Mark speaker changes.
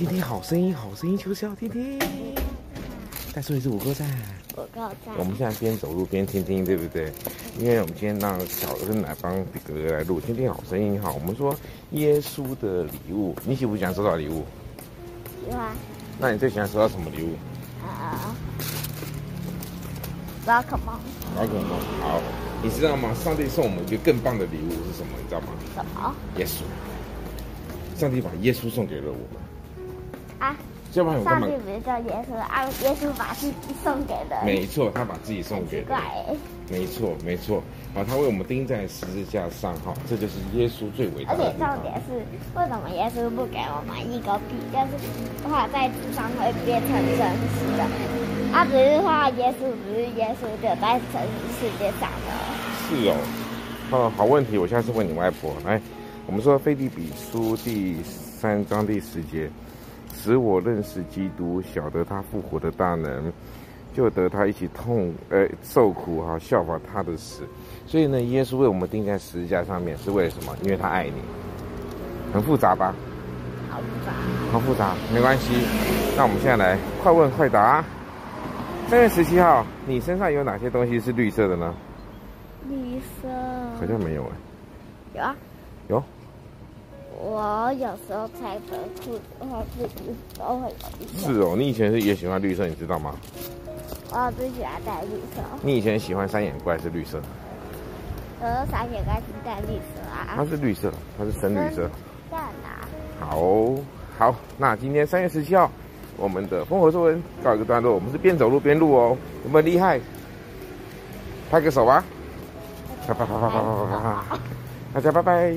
Speaker 1: 听听好声音，好声音就是要听听。再说一次五个赞。
Speaker 2: 五个赞。
Speaker 1: 我们现在边走路边听听，对不对？因为我们今天让小恩来帮哥哥来录，听听好声音哈。我们说耶稣的礼物，你喜不喜欢收到礼物？
Speaker 2: 喜欢。
Speaker 1: 那你最喜欢收到什么礼物？
Speaker 2: 啊，宝可梦。
Speaker 1: 宝可梦，好。你知道吗？上帝送我们一个更棒的礼物是什么？你知道吗？
Speaker 2: 什么？
Speaker 1: 耶稣。上帝把耶稣送给了我们
Speaker 2: 啊！上帝不是叫耶稣啊？耶稣把自己送给的。
Speaker 1: 没错，他把自己送给了。
Speaker 2: 怪。
Speaker 1: 没错，没错。好，他为我们钉在十字架上，哈，这就是耶稣最伟大的。
Speaker 2: 而且重点是，为什么耶稣不给我们一个币？就是画在纸上会变成真实的。他只是画耶稣，不是耶稣就在真实世界上的。
Speaker 1: 是哦。哦，好问题，我下次问你外婆。来。我们说《菲利比书》第三章第十节，使我认识基督，晓得他复活的大能，就得他一起痛，呃，受苦哈，效法他的死。所以呢，耶稣为我们钉在十字架上面，是为了什么？因为他爱你。很复杂吧？
Speaker 2: 好复杂。
Speaker 1: 好复杂，没关系。那我们现在来快问快答。三月十七号，你身上有哪些东西是绿色的呢？
Speaker 2: 绿色。
Speaker 1: 好像没有哎。
Speaker 2: 有啊。
Speaker 1: 有。
Speaker 2: 我有时候拆的裤子的话，自己都会
Speaker 1: 是哦，你以前是也喜欢绿色，你知道吗？
Speaker 2: 我最喜欢戴绿色。
Speaker 1: 你以前喜欢三眼怪是绿色？
Speaker 2: 我三眼怪是戴绿色啊。
Speaker 1: 它是绿色，它是深绿色。
Speaker 2: 在哪。
Speaker 1: 好，好，那今天三月十七号，我们的风火作文告一个段落。我们是边走路边录哦，有没有厉害？拍个手吧。啪啪啪啪啪啪啪！大家。拜拜